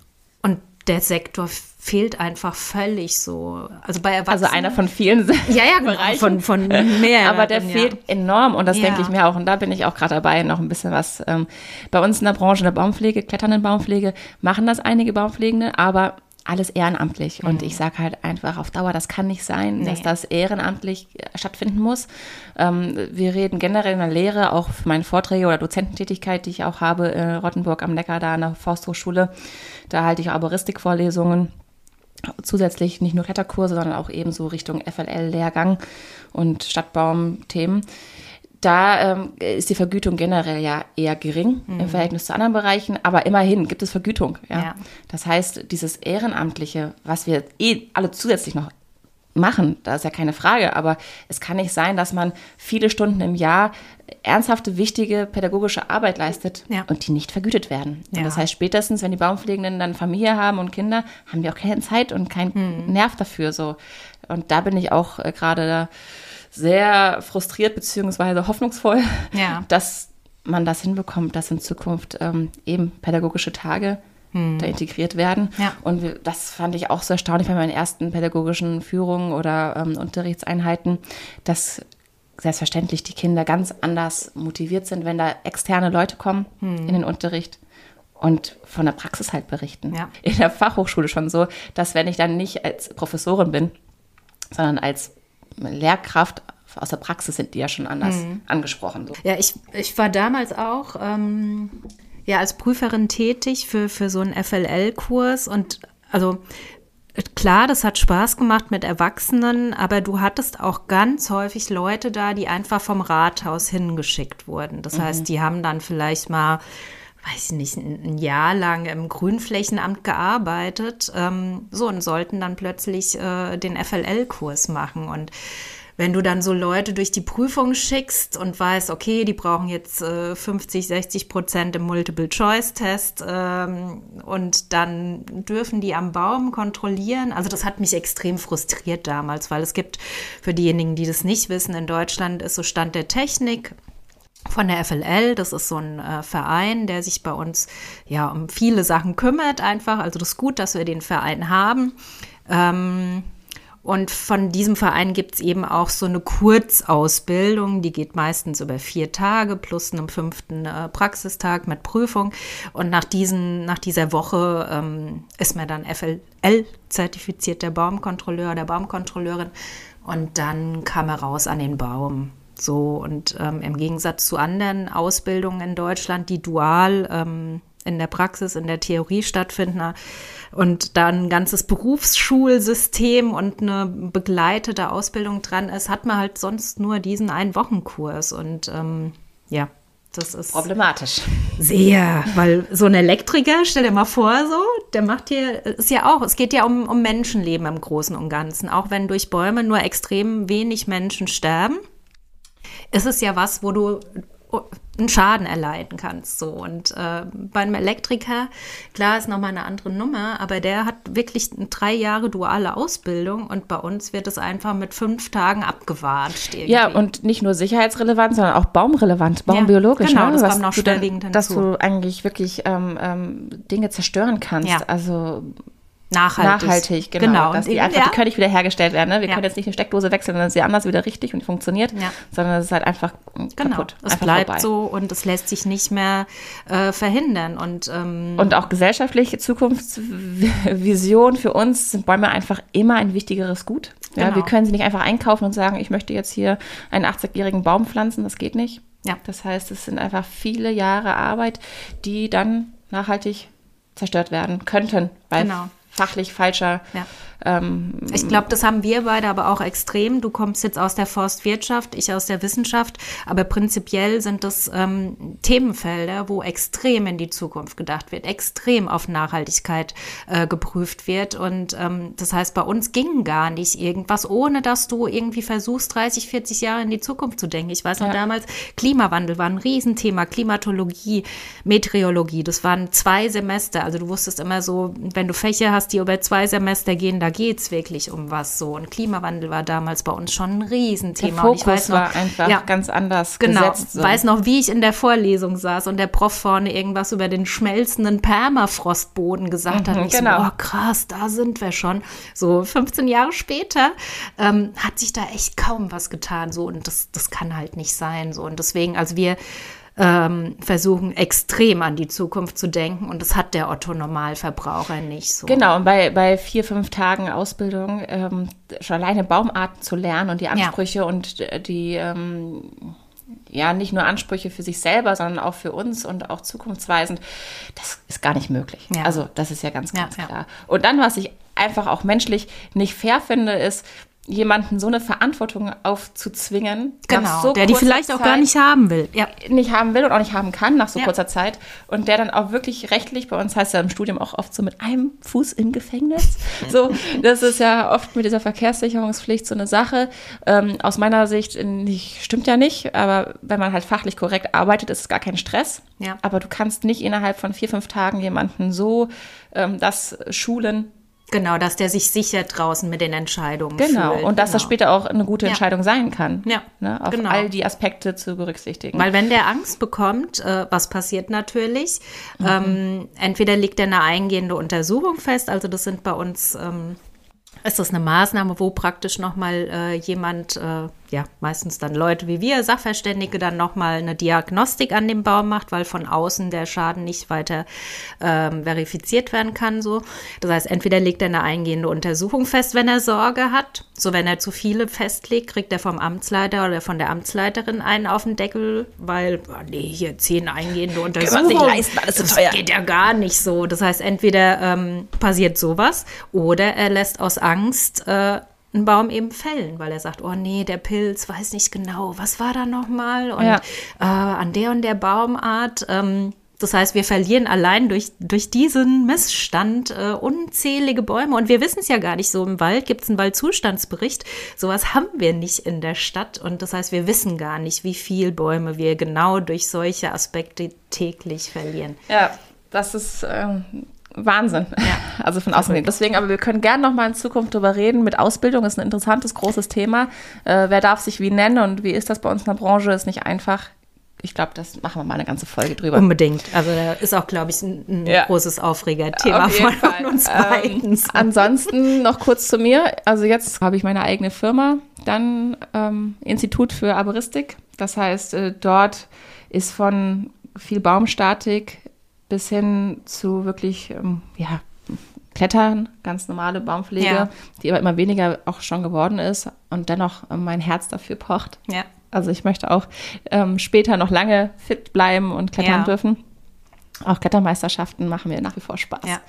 und der Sektor fehlt einfach völlig so. Also bei Erwachsenen. Also einer von vielen ja, ja, genau, Bereichen. Von, von mehr. Aber der fehlt enorm und das ja. denke ich mir auch. Und da bin ich auch gerade dabei, noch ein bisschen was. Ähm, bei uns in der Branche in der Baumpflege, kletternden Baumpflege, machen das einige Baumpflegende, aber alles ehrenamtlich. Mhm. Und ich sage halt einfach auf Dauer, das kann nicht sein, nee. dass das ehrenamtlich äh, stattfinden muss. Ähm, wir reden generell in der Lehre, auch für meine Vorträge oder Dozententätigkeit, die ich auch habe, in Rottenburg am Neckar, da an der Forsthochschule. Da halte ich Arboristikvorlesungen. Zusätzlich nicht nur Kletterkurse, sondern auch ebenso Richtung FLL-Lehrgang und Stadtbaum-Themen. Da ähm, ist die Vergütung generell ja eher gering mhm. im Verhältnis zu anderen Bereichen, aber immerhin gibt es Vergütung. Ja? ja. Das heißt, dieses Ehrenamtliche, was wir eh alle zusätzlich noch machen, da ist ja keine Frage, aber es kann nicht sein, dass man viele Stunden im Jahr ernsthafte, wichtige pädagogische Arbeit leistet ja. und die nicht vergütet werden. Ja. Das heißt, spätestens, wenn die Baumpflegenden dann Familie haben und Kinder, haben die auch keine Zeit und keinen hm. Nerv dafür. So. Und da bin ich auch äh, gerade sehr frustriert beziehungsweise hoffnungsvoll, ja. dass man das hinbekommt, dass in Zukunft ähm, eben pädagogische Tage hm. da integriert werden. Ja. Und das fand ich auch so erstaunlich bei meinen ersten pädagogischen Führungen oder ähm, Unterrichtseinheiten, dass selbstverständlich die Kinder ganz anders motiviert sind, wenn da externe Leute kommen hm. in den Unterricht und von der Praxis halt berichten. Ja. In der Fachhochschule schon so, dass wenn ich dann nicht als Professorin bin, sondern als Lehrkraft aus der Praxis sind die ja schon anders mhm. angesprochen. So. Ja, ich, ich war damals auch ähm, ja, als Prüferin tätig für, für so einen FLL-Kurs und also Klar, das hat Spaß gemacht mit Erwachsenen, aber du hattest auch ganz häufig Leute da, die einfach vom Rathaus hingeschickt wurden. Das mhm. heißt, die haben dann vielleicht mal, weiß ich nicht, ein Jahr lang im Grünflächenamt gearbeitet, ähm, so und sollten dann plötzlich äh, den FLL-Kurs machen. Und wenn du dann so Leute durch die Prüfung schickst und weißt, okay, die brauchen jetzt äh, 50, 60 Prozent im Multiple-Choice-Test ähm, und dann dürfen die am Baum kontrollieren. Also das hat mich extrem frustriert damals, weil es gibt für diejenigen, die das nicht wissen, in Deutschland ist so Stand der Technik von der FLL. Das ist so ein äh, Verein, der sich bei uns ja um viele Sachen kümmert einfach. Also das ist gut, dass wir den Verein haben. Ähm, und von diesem Verein gibt es eben auch so eine Kurzausbildung, die geht meistens über vier Tage plus einem fünften äh, Praxistag mit Prüfung. Und nach, diesen, nach dieser Woche ähm, ist man dann FLL-zertifiziert, der Baumkontrolleur, der Baumkontrolleurin. Und dann kam er raus an den Baum. So, und ähm, im Gegensatz zu anderen Ausbildungen in Deutschland, die dual ähm, in der Praxis, in der Theorie stattfinden, und da ein ganzes Berufsschulsystem und eine begleitete Ausbildung dran ist, hat man halt sonst nur diesen Ein-Wochen-Kurs. Und ähm, ja, das ist problematisch. Sehr, weil so ein Elektriker, stell dir mal vor, so, der macht hier, ist ja auch, es geht ja um, um Menschenleben im Großen und Ganzen. Auch wenn durch Bäume nur extrem wenig Menschen sterben, ist es ja was, wo du einen Schaden erleiden kannst. So. Und äh, bei einem Elektriker, klar ist nochmal eine andere Nummer, aber der hat wirklich drei Jahre duale Ausbildung und bei uns wird es einfach mit fünf Tagen abgewatscht. Irgendwie. Ja, und nicht nur sicherheitsrelevant, sondern auch baumrelevant, baumbiologisch. Ja, genau, ne? das kommt noch schwerwiegend hinzu. Dass du eigentlich wirklich ähm, ähm, Dinge zerstören kannst. Ja. Also Nachhaltig. Nachhaltig, genau. genau. Dass die, einfach, ja. die können nicht wieder hergestellt werden. Ne? Wir ja. können jetzt nicht eine Steckdose wechseln, dann ist sie anders wieder richtig und funktioniert, ja. sondern es ist halt einfach genau. kaputt. Es bleibt vorbei. so und es lässt sich nicht mehr äh, verhindern. Und, ähm, und auch gesellschaftliche Zukunftsvision für uns sind Bäume einfach immer ein wichtigeres Gut. Ja, genau. Wir können sie nicht einfach einkaufen und sagen, ich möchte jetzt hier einen 80-jährigen Baum pflanzen, das geht nicht. Ja. Das heißt, es sind einfach viele Jahre Arbeit, die dann nachhaltig zerstört werden könnten, weil genau fachlich falscher ja. Ähm, ich glaube, das haben wir beide aber auch extrem. Du kommst jetzt aus der Forstwirtschaft, ich aus der Wissenschaft, aber prinzipiell sind das ähm, Themenfelder, wo extrem in die Zukunft gedacht wird, extrem auf Nachhaltigkeit äh, geprüft wird. Und ähm, das heißt, bei uns ging gar nicht irgendwas, ohne dass du irgendwie versuchst, 30, 40 Jahre in die Zukunft zu denken. Ich weiß noch ja. damals, Klimawandel war ein Riesenthema, Klimatologie, Meteorologie, das waren zwei Semester. Also du wusstest immer so, wenn du Fächer hast, die über zwei Semester gehen, da geht es wirklich um was so. Und Klimawandel war damals bei uns schon ein Riesenthema. Der Fokus und ich weiß noch, war einfach ja, ganz anders genau, gesetzt. Genau, so. weiß noch, wie ich in der Vorlesung saß und der Prof vorne irgendwas über den schmelzenden Permafrostboden gesagt mhm, hat. Und ich genau. so, oh krass, da sind wir schon. So 15 Jahre später ähm, hat sich da echt kaum was getan. So und das, das kann halt nicht sein. So und deswegen, also wir ähm, versuchen extrem an die Zukunft zu denken und das hat der Otto Normalverbraucher nicht so. Genau, und bei, bei vier, fünf Tagen Ausbildung ähm, schon alleine Baumarten zu lernen und die Ansprüche ja. und die ähm, ja nicht nur Ansprüche für sich selber, sondern auch für uns und auch zukunftsweisend, das ist gar nicht möglich. Ja. Also das ist ja ganz, ganz ja, klar. Und dann, was ich einfach auch menschlich nicht fair finde, ist, jemanden so eine Verantwortung aufzuzwingen, genau, so der die vielleicht Zeit auch gar nicht haben will, ja. nicht haben will und auch nicht haben kann nach so ja. kurzer Zeit und der dann auch wirklich rechtlich, bei uns heißt ja im Studium auch oft so mit einem Fuß im Gefängnis, so, das ist ja oft mit dieser Verkehrssicherungspflicht so eine Sache, ähm, aus meiner Sicht nicht, stimmt ja nicht, aber wenn man halt fachlich korrekt arbeitet, ist es gar kein Stress, ja. aber du kannst nicht innerhalb von vier, fünf Tagen jemanden so ähm, das schulen, Genau, dass der sich sicher draußen mit den Entscheidungen Genau, fühlt. und dass genau. das später auch eine gute Entscheidung ja. sein kann. Ja, ne, auf genau. all die Aspekte zu berücksichtigen. Weil wenn der Angst bekommt, äh, was passiert natürlich? Mhm. Ähm, entweder liegt er eine eingehende Untersuchung fest, also das sind bei uns, ähm, ist das eine Maßnahme, wo praktisch nochmal äh, jemand äh, ja meistens dann Leute wie wir, Sachverständige, dann nochmal eine Diagnostik an dem Baum macht, weil von außen der Schaden nicht weiter ähm, verifiziert werden kann. So. Das heißt, entweder legt er eine eingehende Untersuchung fest, wenn er Sorge hat. So, wenn er zu viele festlegt, kriegt er vom Amtsleiter oder von der Amtsleiterin einen auf den Deckel, weil, oh nee, hier zehn eingehende Untersuchungen. Kann man sich leisten, alles so das teuer. geht ja gar nicht so. Das heißt, entweder ähm, passiert sowas oder er lässt aus Angst äh, einen Baum eben fällen, weil er sagt, oh nee, der Pilz weiß nicht genau, was war da nochmal und ja. äh, an der und der Baumart. Ähm, das heißt, wir verlieren allein durch, durch diesen Missstand äh, unzählige Bäume. Und wir wissen es ja gar nicht. So im Wald gibt es einen Waldzustandsbericht. Sowas haben wir nicht in der Stadt. Und das heißt, wir wissen gar nicht, wie viele Bäume wir genau durch solche Aspekte täglich verlieren. Ja, das ist ähm, Wahnsinn. Ja. Also von außen. Deswegen, aber wir können gerne noch mal in Zukunft darüber reden. Mit Ausbildung ist ein interessantes, großes Thema. Äh, wer darf sich wie nennen und wie ist das bei uns in der Branche? Ist nicht einfach. Ich glaube, das machen wir mal eine ganze Folge drüber. Unbedingt. Also da ist auch, glaube ich, ein, ein ja. großes Aufregerthema von, von uns ähm, beiden. Ähm, ansonsten noch kurz zu mir. Also jetzt habe ich meine eigene Firma, dann ähm, Institut für Arboristik. Das heißt, äh, dort ist von viel Baumstatik bis hin zu wirklich, ähm, ja, Klettern, ganz normale Baumpflege, ja. die aber immer weniger auch schon geworden ist und dennoch äh, mein Herz dafür pocht. Ja. Also ich möchte auch ähm, später noch lange fit bleiben und klettern ja. dürfen. Auch Klettermeisterschaften machen mir nach wie vor Spaß. Ja.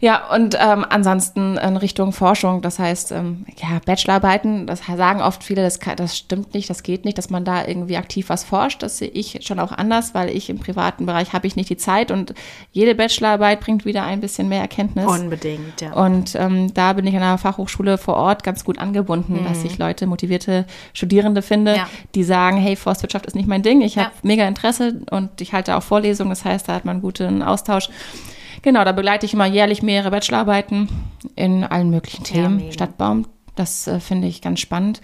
Ja, und ähm, ansonsten in Richtung Forschung, das heißt, ähm, ja, Bachelorarbeiten, das sagen oft viele, das, kann, das stimmt nicht, das geht nicht, dass man da irgendwie aktiv was forscht. Das sehe ich schon auch anders, weil ich im privaten Bereich habe ich nicht die Zeit und jede Bachelorarbeit bringt wieder ein bisschen mehr Erkenntnis. Unbedingt, ja. Und ähm, da bin ich an der Fachhochschule vor Ort ganz gut angebunden, mhm. dass ich Leute, motivierte Studierende finde, ja. die sagen, hey, Forstwirtschaft ist nicht mein Ding, ich habe ja. mega Interesse und ich halte auch Vorlesungen, das heißt, da hat man einen guten Austausch. Genau, da begleite ich immer jährlich mehrere Bachelorarbeiten in allen möglichen Themen. Ja, Stadtbaum, das äh, finde ich ganz spannend.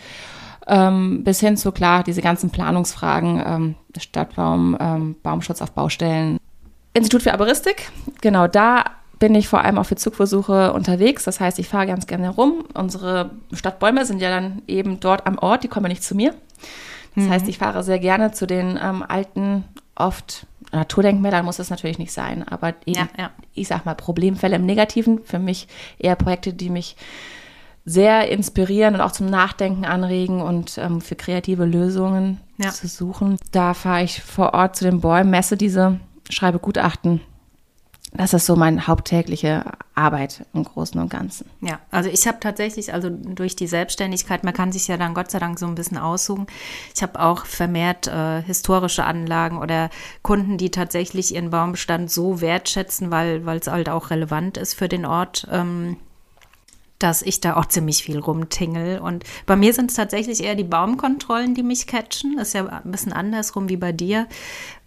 Ähm, bis hin zu, klar, diese ganzen Planungsfragen, ähm, Stadtbaum, ähm, Baumschutz auf Baustellen. Institut für Arboristik, genau, da bin ich vor allem auch für Zugversuche unterwegs. Das heißt, ich fahre ganz gerne rum. Unsere Stadtbäume sind ja dann eben dort am Ort, die kommen nicht zu mir. Das mhm. heißt, ich fahre sehr gerne zu den ähm, alten, oft Naturdenkmälern muss es natürlich nicht sein, aber eben, ja, ja. ich sag mal, Problemfälle im Negativen, für mich eher Projekte, die mich sehr inspirieren und auch zum Nachdenken anregen und ähm, für kreative Lösungen ja. zu suchen. Da fahre ich vor Ort zu den Bäumen, messe diese, schreibe Gutachten das ist so meine haupttägliche Arbeit im Großen und Ganzen. Ja, also ich habe tatsächlich, also durch die Selbstständigkeit, man kann sich ja dann Gott sei Dank so ein bisschen aussuchen. Ich habe auch vermehrt äh, historische Anlagen oder Kunden, die tatsächlich ihren Baumbestand so wertschätzen, weil es halt auch relevant ist für den Ort. Ähm, dass ich da auch ziemlich viel rumtingel. Und bei mir sind es tatsächlich eher die Baumkontrollen, die mich catchen. Das ist ja ein bisschen andersrum wie bei dir.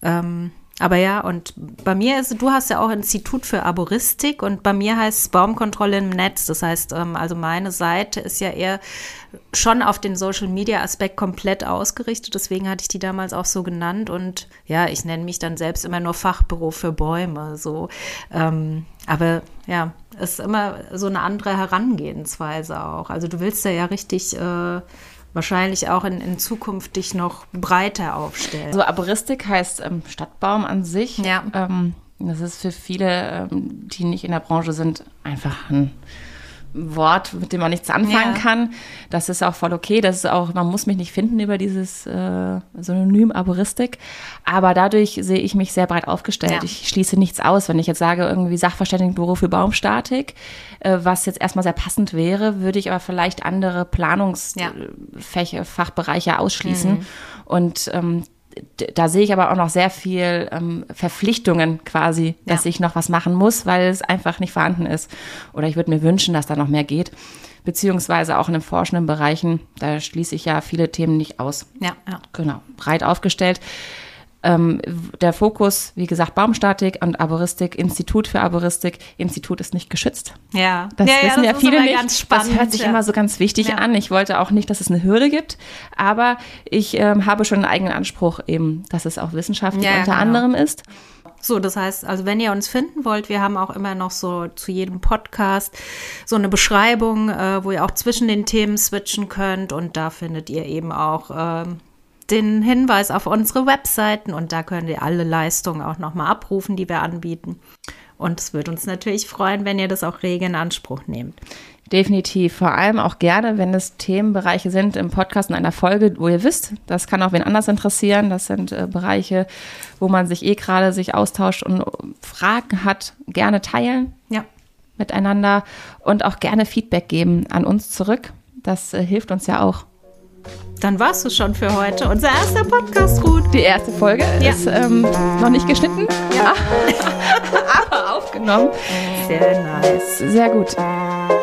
Ähm, aber ja, und bei mir ist, du hast ja auch Institut für Arboristik und bei mir heißt es Baumkontrolle im Netz. Das heißt, ähm, also meine Seite ist ja eher schon auf den Social Media Aspekt komplett ausgerichtet. Deswegen hatte ich die damals auch so genannt. Und ja, ich nenne mich dann selbst immer nur Fachbüro für Bäume. So. Ähm, aber ja, ist immer so eine andere Herangehensweise auch. Also du willst da ja richtig äh, wahrscheinlich auch in, in Zukunft dich noch breiter aufstellen. So Arboristik heißt ähm, Stadtbaum an sich. Ja. Ähm, das ist für viele, ähm, die nicht in der Branche sind, einfach ein Wort, mit dem man nichts anfangen Ja. kann. Das ist auch voll okay. Das ist auch, man muss mich nicht finden über dieses äh, Synonym Arboristik. Aber dadurch sehe ich mich sehr breit aufgestellt. Ja. Ich schließe nichts aus. Wenn ich jetzt sage, irgendwie Sachverständigenbüro für Baumstatik, äh, was jetzt erstmal sehr passend wäre, würde ich aber vielleicht andere Ja. Planungsfächer, Fachbereiche ausschließen. Und ähm, da sehe ich aber auch noch sehr viel ähm, Verpflichtungen quasi, dass Ja. ich noch was machen muss, weil es einfach nicht vorhanden ist. Oder ich würde mir wünschen, dass da noch mehr geht. Beziehungsweise auch in den forschenden Bereichen, da schließe ich ja viele Themen nicht aus. Ja, ja. Genau, breit aufgestellt. Ähm, der Fokus, wie gesagt, Baumstatik und Arboristik, Institut für Arboristik. Institut ist nicht geschützt. Ja, Das ja, wissen ja, das ist viele nicht. Ganz spannend, das hört sich ja. immer so ganz wichtig Ja. an. Ich wollte auch nicht, dass es eine Hürde gibt, aber ich ähm, habe schon einen eigenen Anspruch eben, dass es auch wissenschaftlich Ja, ja, unter genau. anderem ist. So, das heißt, also wenn ihr uns finden wollt, wir haben auch immer noch so zu jedem Podcast so eine Beschreibung, äh, wo ihr auch zwischen den Themen switchen könnt und da findet ihr eben auch ähm, den Hinweis auf unsere Webseiten und da könnt ihr alle Leistungen auch nochmal abrufen, die wir anbieten. Und es würde uns natürlich freuen, wenn ihr das auch rege in Anspruch nehmt. Definitiv. Vor allem auch gerne, wenn es Themenbereiche sind im Podcast in einer Folge, wo ihr wisst, das kann auch wen anders interessieren. Das sind äh, Bereiche, wo man sich eh gerade sich austauscht und Fragen hat, gerne teilen Ja, miteinander und auch gerne Feedback geben an uns zurück. Das äh, hilft uns ja auch. Dann war's es schon für heute. Unser erster Podcast, Ruth. Die erste Folge Ja. ist ähm, noch nicht geschnitten, Ja. aber aufgenommen. Sehr nice. Sehr gut.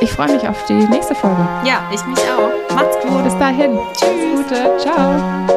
Ich freue mich auf die nächste Folge. Ja, ich mich auch. Macht's gut. Bis dahin. Tschüss. Gute. Ciao.